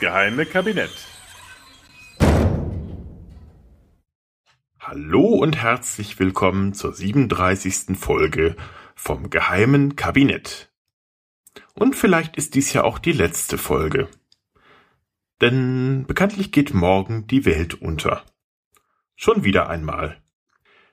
Geheime Kabinett. Hallo und herzlich willkommen zur 37. Folge vom geheimen Kabinett. Und vielleicht ist dies ja auch die letzte Folge. Denn bekanntlich geht morgen die Welt unter. Schon wieder einmal.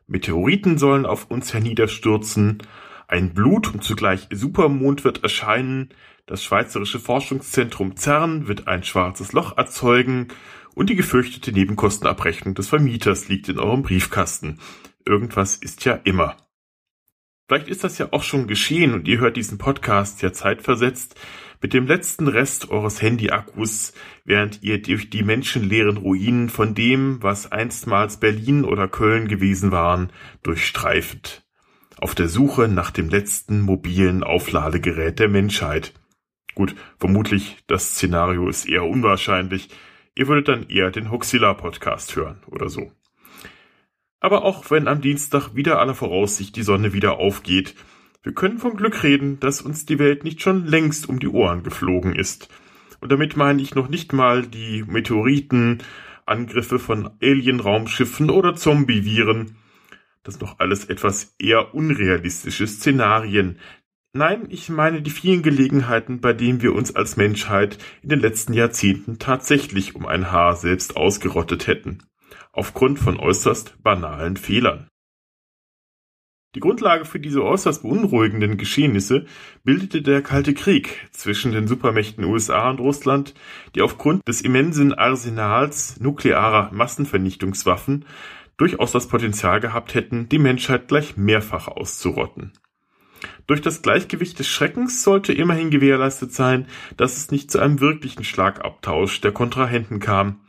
Meteoriten sollen auf uns herniederstürzen, ein Blut- und zugleich Supermond wird erscheinen, das Schweizerische Forschungszentrum CERN wird ein schwarzes Loch erzeugen und die gefürchtete Nebenkostenabrechnung des Vermieters liegt in eurem Briefkasten. Irgendwas ist ja immer. Vielleicht ist das ja auch schon geschehen und ihr hört diesen Podcast ja zeitversetzt mit dem letzten Rest eures Handy-Akkus, während ihr durch die menschenleeren Ruinen von dem, was einstmals Berlin oder Köln gewesen waren, durchstreifet. Auf der Suche nach dem letzten mobilen Aufladegerät der Menschheit. Gut, vermutlich das Szenario ist eher unwahrscheinlich. Ihr würdet dann eher den Hoxilla Podcast hören oder so. Aber auch wenn am Dienstag wieder aller Voraussicht die Sonne wieder aufgeht, wir können vom Glück reden, dass uns die Welt nicht schon längst um die Ohren geflogen ist. Und damit meine ich noch nicht mal die Meteoriten, Angriffe von Alien-Raumschiffen oder Zombie-Viren. Das noch alles etwas eher unrealistische Szenarien, Nein, ich meine die vielen Gelegenheiten, bei denen wir uns als Menschheit in den letzten Jahrzehnten tatsächlich um ein Haar selbst ausgerottet hätten. Aufgrund von äußerst banalen Fehlern. Die Grundlage für diese äußerst beunruhigenden Geschehnisse bildete der Kalte Krieg zwischen den Supermächten USA und Russland, die aufgrund des immensen Arsenals nuklearer Massenvernichtungswaffen durchaus das Potenzial gehabt hätten, die Menschheit gleich mehrfach auszurotten. Durch das Gleichgewicht des Schreckens sollte immerhin gewährleistet sein, dass es nicht zu einem wirklichen Schlagabtausch der Kontrahenten kam.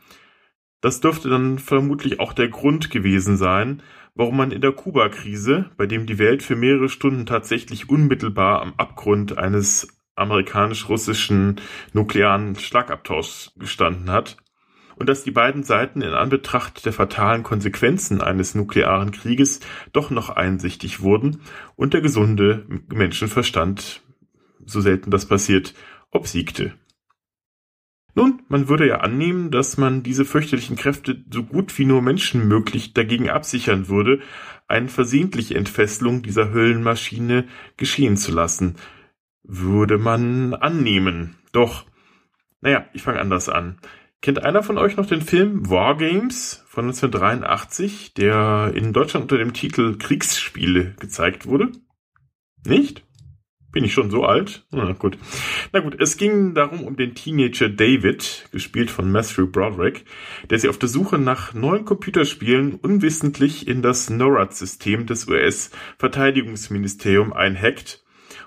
Das dürfte dann vermutlich auch der Grund gewesen sein, warum man in der Kuba-Krise, bei dem die Welt für mehrere Stunden tatsächlich unmittelbar am Abgrund eines amerikanisch-russischen nuklearen Schlagabtauschs gestanden hat, und dass die beiden Seiten in Anbetracht der fatalen Konsequenzen eines nuklearen Krieges doch noch einsichtig wurden und der gesunde Menschenverstand, so selten das passiert, obsiegte. Nun, man würde ja annehmen, dass man diese fürchterlichen Kräfte so gut wie nur Menschen möglich dagegen absichern würde, eine versehentliche Entfesselung dieser Höllenmaschine geschehen zu lassen. Würde man annehmen. Doch, naja, ich fange anders an. Kennt einer von euch noch den Film Wargames von 1983, der in Deutschland unter dem Titel Kriegsspiele gezeigt wurde? Nicht? Bin ich schon so alt? Na gut. Na gut, es ging darum um den Teenager David, gespielt von Matthew Broderick, der sich auf der Suche nach neuen Computerspielen unwissentlich in das NORAD-System des US-Verteidigungsministerium einhackt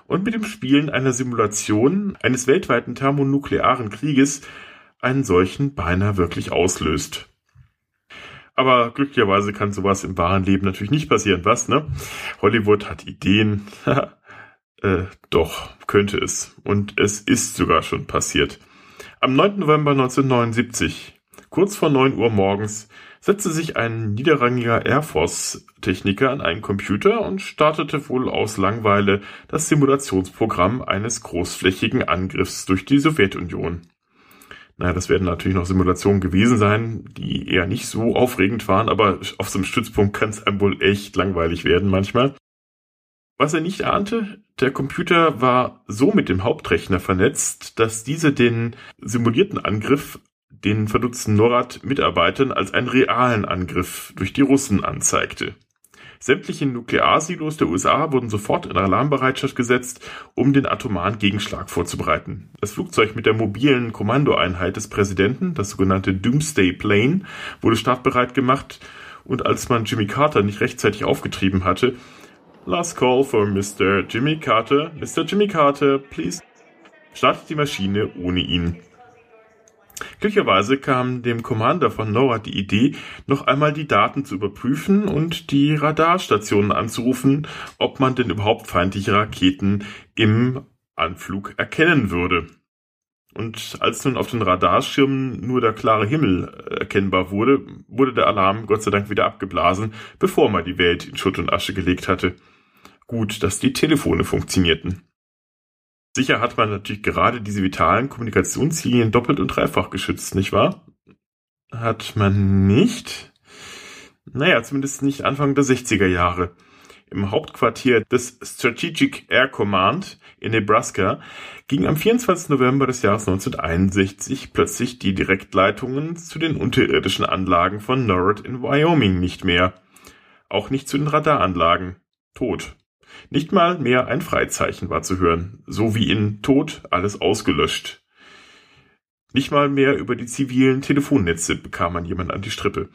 und mit dem Spielen einer Simulation eines weltweiten thermonuklearen Krieges einen solchen beinahe wirklich auslöst. Aber glücklicherweise kann sowas im wahren Leben natürlich nicht passieren, was, ne? Hollywood hat Ideen. äh, doch, könnte es. Und es ist sogar schon passiert. Am 9. November 1979, kurz vor 9 Uhr morgens, setzte sich ein niederrangiger Air Force-Techniker an einen Computer und startete wohl aus Langweile das Simulationsprogramm eines großflächigen Angriffs durch die Sowjetunion. Naja, das werden natürlich noch Simulationen gewesen sein, die eher nicht so aufregend waren, aber auf so einem Stützpunkt kann es einem wohl echt langweilig werden manchmal. Was er nicht ahnte, der Computer war so mit dem Hauptrechner vernetzt, dass diese den simulierten Angriff den verdutzten NORAD-Mitarbeitern als einen realen Angriff durch die Russen anzeigte. Sämtliche Nuklearsilos der USA wurden sofort in Alarmbereitschaft gesetzt, um den atomaren Gegenschlag vorzubereiten. Das Flugzeug mit der mobilen Kommandoeinheit des Präsidenten, das sogenannte Doomsday Plane, wurde startbereit gemacht und als man Jimmy Carter nicht rechtzeitig aufgetrieben hatte, Last call for Mr. Jimmy Carter. Mr. Jimmy Carter, please. Startet die Maschine ohne ihn. Glücklicherweise kam dem Commander von NORAD die Idee, noch einmal die Daten zu überprüfen und die Radarstationen anzurufen, ob man denn überhaupt feindliche Raketen im Anflug erkennen würde. Und als nun auf den Radarschirmen nur der klare Himmel erkennbar wurde, wurde der Alarm Gott sei Dank wieder abgeblasen, bevor man die Welt in Schutt und Asche gelegt hatte. Gut, dass die Telefone funktionierten. Sicher hat man natürlich gerade diese vitalen Kommunikationslinien doppelt und dreifach geschützt, nicht wahr? Hat man nicht? Naja, zumindest nicht Anfang der 60er Jahre. Im Hauptquartier des Strategic Air Command in Nebraska ging am 24. November des Jahres 1961 plötzlich die Direktleitungen zu den unterirdischen Anlagen von NORAD in Wyoming nicht mehr. Auch nicht zu den Radaranlagen. Tot. Nicht mal mehr ein Freizeichen war zu hören, so wie in Tod alles ausgelöscht. Nicht mal mehr über die zivilen Telefonnetze bekam man jemand an die Strippe.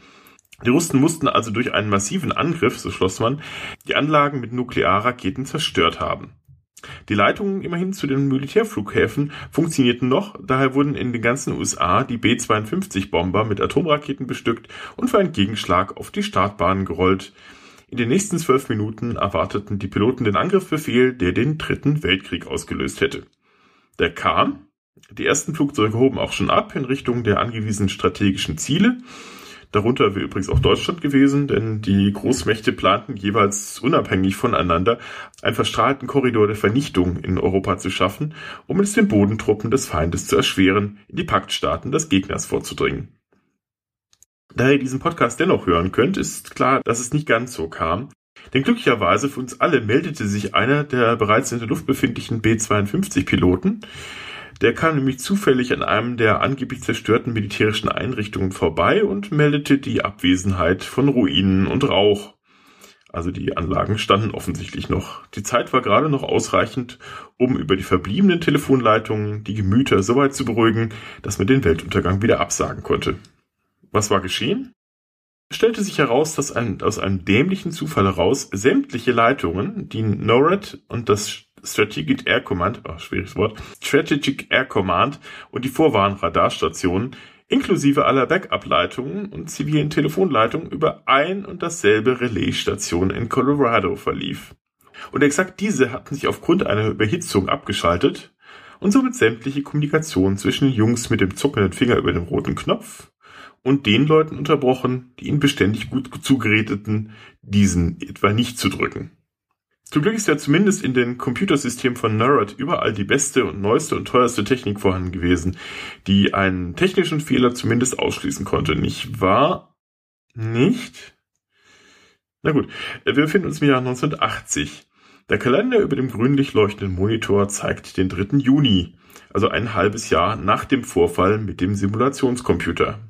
Die Russen mussten also durch einen massiven Angriff, so schloss man, die Anlagen mit Nuklearraketen zerstört haben. Die Leitungen immerhin zu den Militärflughäfen funktionierten noch, daher wurden in den ganzen USA die B-52-Bomber mit Atomraketen bestückt und für einen Gegenschlag auf die Startbahnen gerollt. In den nächsten zwölf Minuten erwarteten die Piloten den Angriffsbefehl, der den Dritten Weltkrieg ausgelöst hätte. Der kam, die ersten Flugzeuge hoben auch schon ab in Richtung der angewiesenen strategischen Ziele, Darunter wäre übrigens auch Deutschland gewesen, denn die Großmächte planten jeweils unabhängig voneinander einen verstrahlten Korridor der Vernichtung in Europa zu schaffen, um es den Bodentruppen des Feindes zu erschweren, in die Paktstaaten des Gegners vorzudringen. Da ihr diesen Podcast dennoch hören könnt, ist klar, dass es nicht ganz so kam. Denn glücklicherweise für uns alle meldete sich einer der bereits in der Luft befindlichen B-52-Piloten, der kam nämlich zufällig an einem der angeblich zerstörten militärischen Einrichtungen vorbei und meldete die Abwesenheit von Ruinen und Rauch. Also die Anlagen standen offensichtlich noch. Die Zeit war gerade noch ausreichend, um über die verbliebenen Telefonleitungen die Gemüter so weit zu beruhigen, dass man den Weltuntergang wieder absagen konnte. Was war geschehen? Es stellte sich heraus, dass ein, aus einem dämlichen Zufall heraus sämtliche Leitungen, die NORAD und das Strategic Air Command, oh, schwieriges Wort, Strategic Air Command und die Vorwarnradarstationen inklusive aller Backup-Leitungen und zivilen Telefonleitungen über ein und dasselbe Relaisstation in Colorado verlief. Und exakt diese hatten sich aufgrund einer Überhitzung abgeschaltet und somit sämtliche Kommunikation zwischen Jungs mit dem zuckenden Finger über dem roten Knopf und den Leuten unterbrochen, die ihnen beständig gut zugeredeten, diesen etwa nicht zu drücken. Zum Glück ist ja zumindest in den Computersystemen von NERD überall die beste und neueste und teuerste Technik vorhanden gewesen, die einen technischen Fehler zumindest ausschließen konnte. Nicht wahr? Nicht? Na gut, wir befinden uns im Jahr 1980. Der Kalender über dem grünlich leuchtenden Monitor zeigt den 3. Juni, also ein halbes Jahr nach dem Vorfall mit dem Simulationscomputer.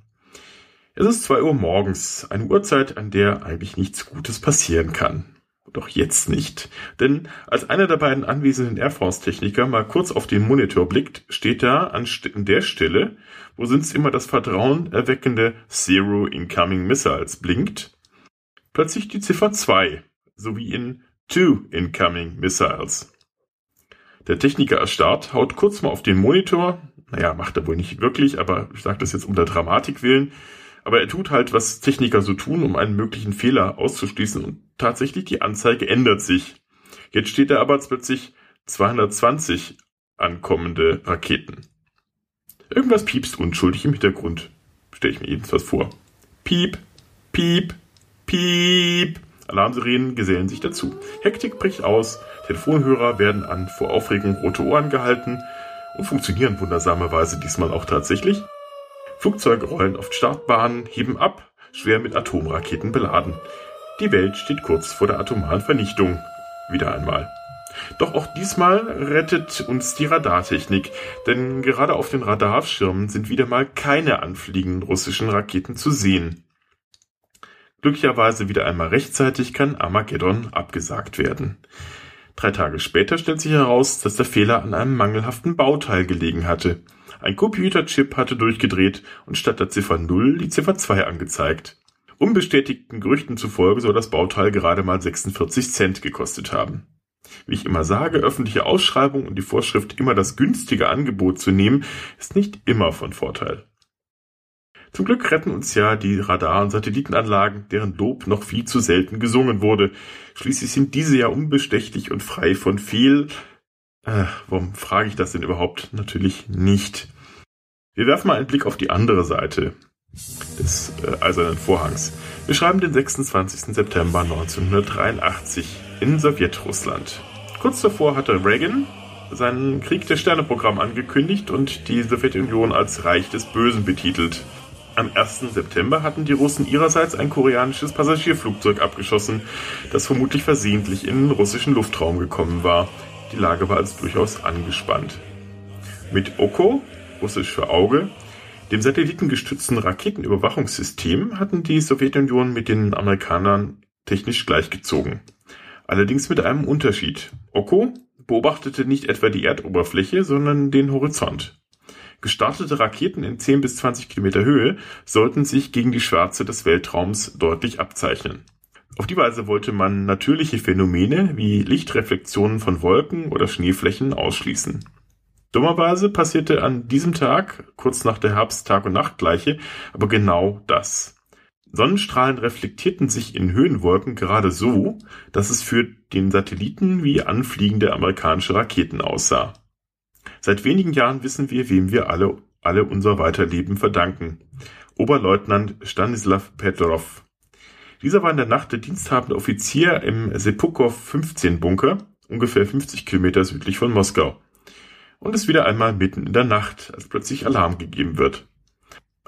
Es ist zwei Uhr morgens, eine Uhrzeit, an der eigentlich nichts Gutes passieren kann. Doch jetzt nicht. Denn als einer der beiden anwesenden Air Force-Techniker mal kurz auf den Monitor blickt, steht da an der Stelle, wo sonst immer das Vertrauen erweckende Zero Incoming Missiles blinkt, plötzlich die Ziffer 2, sowie in Two Incoming Missiles. Der Techniker erstarrt, haut kurz mal auf den Monitor, naja, macht er wohl nicht wirklich, aber ich sage das jetzt um der Dramatik willen, aber er tut halt, was Techniker so tun, um einen möglichen Fehler auszuschließen und tatsächlich die Anzeige ändert sich. Jetzt steht da aber plötzlich 220 ankommende Raketen. Irgendwas piepst unschuldig im Hintergrund. Stelle ich mir jedenfalls vor. Piep, piep, piep. Alarmsirenen gesellen sich dazu. Hektik bricht aus, Telefonhörer werden an vor Aufregung rote Ohren gehalten und funktionieren wundersamerweise diesmal auch tatsächlich. Flugzeuge rollen auf Startbahnen, heben ab, schwer mit Atomraketen beladen. Die Welt steht kurz vor der atomaren Vernichtung. Wieder einmal. Doch auch diesmal rettet uns die Radartechnik, denn gerade auf den Radarschirmen sind wieder mal keine anfliegenden russischen Raketen zu sehen. Glücklicherweise wieder einmal rechtzeitig kann Armageddon abgesagt werden. Drei Tage später stellt sich heraus, dass der Fehler an einem mangelhaften Bauteil gelegen hatte. Ein Computerchip hatte durchgedreht und statt der Ziffer 0 die Ziffer 2 angezeigt. Unbestätigten Gerüchten zufolge soll das Bauteil gerade mal 46 Cent gekostet haben. Wie ich immer sage, öffentliche Ausschreibung und die Vorschrift, immer das günstige Angebot zu nehmen, ist nicht immer von Vorteil. Zum Glück retten uns ja die Radar- und Satellitenanlagen, deren Lob noch viel zu selten gesungen wurde. Schließlich sind diese ja unbestechlich und frei von Fehl, äh, warum frage ich das denn überhaupt? Natürlich nicht. Wir werfen mal einen Blick auf die andere Seite des äh, Eisernen Vorhangs. Wir schreiben den 26. September 1983 in Sowjetrussland. Kurz davor hatte Reagan, sein Krieg der Sterne-Programm angekündigt und die Sowjetunion als Reich des Bösen betitelt. Am 1. September hatten die Russen ihrerseits ein koreanisches Passagierflugzeug abgeschossen, das vermutlich versehentlich in den russischen Luftraum gekommen war. Die Lage war also durchaus angespannt. Mit Oko, russisch für Auge, dem satellitengestützten Raketenüberwachungssystem hatten die Sowjetunion mit den Amerikanern technisch gleichgezogen. Allerdings mit einem Unterschied. Oko beobachtete nicht etwa die Erdoberfläche, sondern den Horizont. Gestartete Raketen in 10 bis 20 Kilometer Höhe sollten sich gegen die Schwärze des Weltraums deutlich abzeichnen. Auf die Weise wollte man natürliche Phänomene wie Lichtreflexionen von Wolken oder Schneeflächen ausschließen. Dummerweise passierte an diesem Tag, kurz nach der Herbst-Tag- und Nachtgleiche, aber genau das. Sonnenstrahlen reflektierten sich in Höhenwolken gerade so, dass es für den Satelliten wie anfliegende amerikanische Raketen aussah. Seit wenigen Jahren wissen wir, wem wir alle, alle unser Weiterleben verdanken. Oberleutnant Stanislav Petrov. Dieser war in der Nacht der diensthabende Offizier im Sepukow 15 Bunker, ungefähr 50 Kilometer südlich von Moskau. Und ist wieder einmal mitten in der Nacht, als plötzlich Alarm gegeben wird.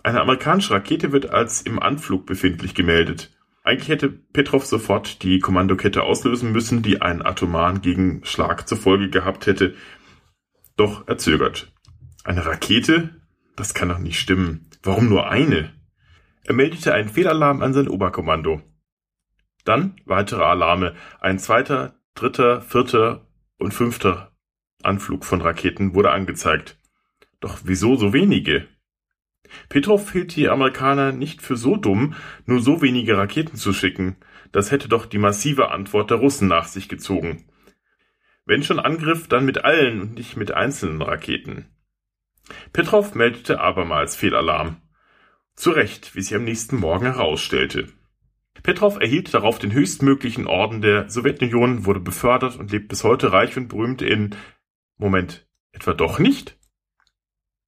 Eine amerikanische Rakete wird als im Anflug befindlich gemeldet. Eigentlich hätte Petrov sofort die Kommandokette auslösen müssen, die einen atomaren Gegenschlag zur Folge gehabt hätte, doch er zögert. Eine Rakete? Das kann doch nicht stimmen. Warum nur eine? Er meldete einen Fehlalarm an sein Oberkommando. Dann weitere Alarme. Ein zweiter, dritter, vierter und fünfter Anflug von Raketen wurde angezeigt. Doch wieso so wenige? Petrov hielt die Amerikaner nicht für so dumm, nur so wenige Raketen zu schicken. Das hätte doch die massive Antwort der Russen nach sich gezogen. Wenn schon Angriff, dann mit allen und nicht mit einzelnen Raketen. Petrov meldete abermals Fehlalarm. Zu Recht, wie sich am nächsten Morgen herausstellte. Petrov erhielt darauf den höchstmöglichen Orden der Sowjetunion, wurde befördert und lebt bis heute reich und berühmt in Moment, etwa doch nicht?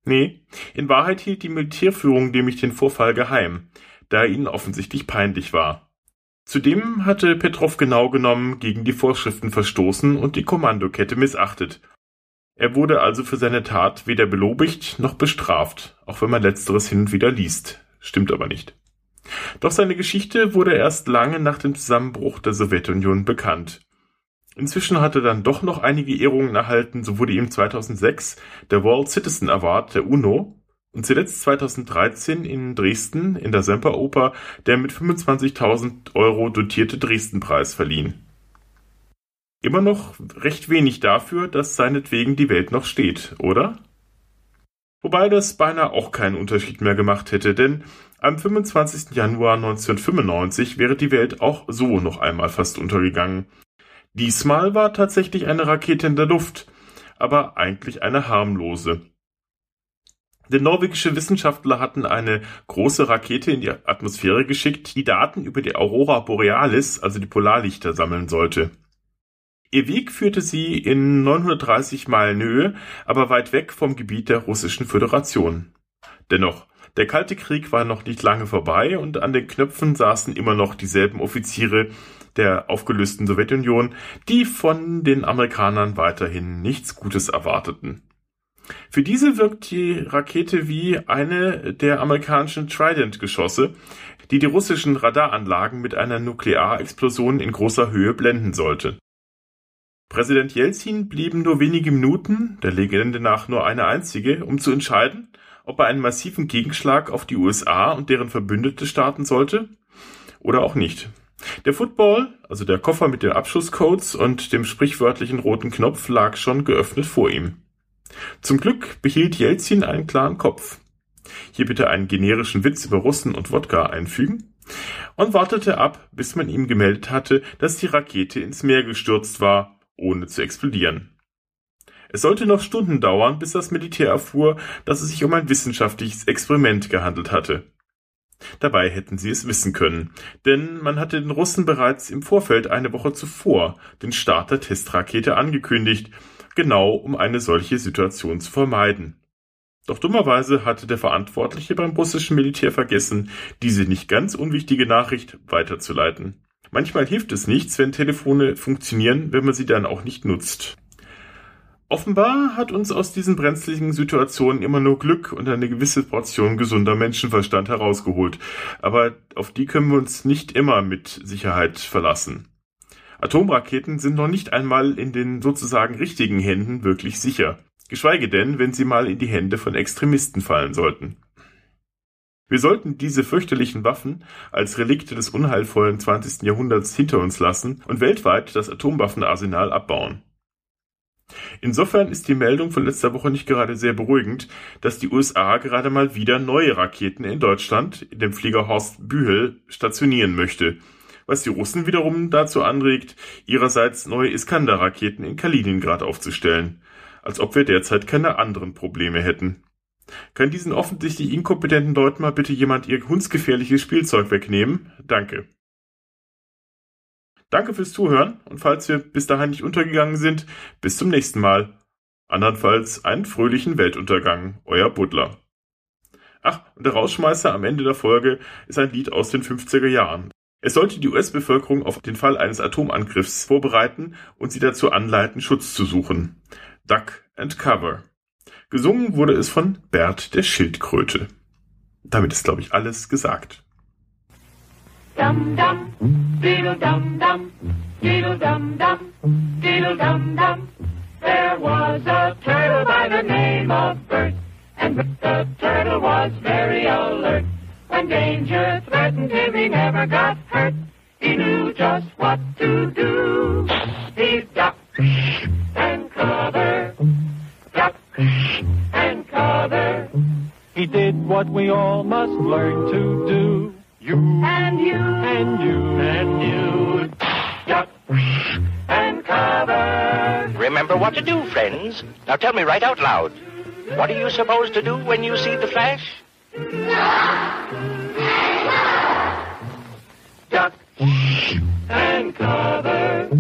Nee, in Wahrheit hielt die Militärführung nämlich den Vorfall geheim, da er ihnen offensichtlich peinlich war. Zudem hatte Petrov genau genommen gegen die Vorschriften verstoßen und die Kommandokette missachtet. Er wurde also für seine Tat weder belobigt noch bestraft, auch wenn man letzteres hin und wieder liest. Stimmt aber nicht. Doch seine Geschichte wurde erst lange nach dem Zusammenbruch der Sowjetunion bekannt. Inzwischen hat er dann doch noch einige Ehrungen erhalten, so wurde ihm 2006 der World Citizen Award der UNO und zuletzt 2013 in Dresden in der Semperoper der mit 25.000 Euro dotierte Dresdenpreis verliehen. Immer noch recht wenig dafür, dass seinetwegen die Welt noch steht, oder? Wobei das beinahe auch keinen Unterschied mehr gemacht hätte, denn am 25. Januar 1995 wäre die Welt auch so noch einmal fast untergegangen. Diesmal war tatsächlich eine Rakete in der Luft, aber eigentlich eine harmlose. Denn norwegische Wissenschaftler hatten eine große Rakete in die Atmosphäre geschickt, die Daten über die Aurora Borealis, also die Polarlichter, sammeln sollte. Ihr Weg führte sie in 930 Meilen Höhe, aber weit weg vom Gebiet der Russischen Föderation. Dennoch, der Kalte Krieg war noch nicht lange vorbei und an den Knöpfen saßen immer noch dieselben Offiziere der aufgelösten Sowjetunion, die von den Amerikanern weiterhin nichts Gutes erwarteten. Für diese wirkt die Rakete wie eine der amerikanischen Trident-Geschosse, die die russischen Radaranlagen mit einer Nuklearexplosion in großer Höhe blenden sollte. Präsident Jelzin blieben nur wenige Minuten, der Legende nach nur eine einzige, um zu entscheiden, ob er einen massiven Gegenschlag auf die USA und deren Verbündete starten sollte oder auch nicht. Der Football, also der Koffer mit den Abschusscodes und dem sprichwörtlichen roten Knopf, lag schon geöffnet vor ihm. Zum Glück behielt Jelzin einen klaren Kopf. Hier bitte einen generischen Witz über Russen und Wodka einfügen und wartete ab, bis man ihm gemeldet hatte, dass die Rakete ins Meer gestürzt war, ohne zu explodieren. Es sollte noch Stunden dauern, bis das Militär erfuhr, dass es sich um ein wissenschaftliches Experiment gehandelt hatte. Dabei hätten sie es wissen können, denn man hatte den Russen bereits im Vorfeld eine Woche zuvor den Start der Testrakete angekündigt genau um eine solche Situation zu vermeiden. Doch dummerweise hatte der Verantwortliche beim russischen Militär vergessen, diese nicht ganz unwichtige Nachricht weiterzuleiten. Manchmal hilft es nichts, wenn Telefone funktionieren, wenn man sie dann auch nicht nutzt. Offenbar hat uns aus diesen brenzligen Situationen immer nur Glück und eine gewisse Portion gesunder Menschenverstand herausgeholt, aber auf die können wir uns nicht immer mit Sicherheit verlassen. Atomraketen sind noch nicht einmal in den sozusagen richtigen Händen wirklich sicher, geschweige denn, wenn sie mal in die Hände von Extremisten fallen sollten. Wir sollten diese fürchterlichen Waffen als Relikte des unheilvollen 20. Jahrhunderts hinter uns lassen und weltweit das Atomwaffenarsenal abbauen. Insofern ist die Meldung von letzter Woche nicht gerade sehr beruhigend, dass die USA gerade mal wieder neue Raketen in Deutschland, in dem Flieger Horst Bühel, stationieren möchte, was die Russen wiederum dazu anregt, ihrerseits neue Iskander-Raketen in Kaliningrad aufzustellen, als ob wir derzeit keine anderen Probleme hätten. Kann diesen offensichtlich inkompetenten Leuten mal bitte jemand ihr hundsgefährliches Spielzeug wegnehmen? Danke. Danke fürs Zuhören und falls wir bis dahin nicht untergegangen sind, bis zum nächsten Mal. Andernfalls einen fröhlichen Weltuntergang, euer Butler. Ach, und der Rausschmeißer am Ende der Folge ist ein Lied aus den 50er Jahren. Es sollte die US-Bevölkerung auf den Fall eines Atomangriffs vorbereiten und sie dazu anleiten, Schutz zu suchen. Duck and Cover. Gesungen wurde es von Bert der Schildkröte. Damit ist, glaube ich, alles gesagt. Dum dum, diddle dum dum, diddle dum dum, diddle dum dum. There was a turtle by the name of Bert, and the turtle was very alert. When danger threatened him, he never got hurt. He knew just what to do. He ducked and covered, ducked and covered. He did what we all must learn to do. You And you and you and you duck and cover. Remember what to do, friends. Now tell me right out loud. What are you supposed to do when you see the flash? Duck and cover.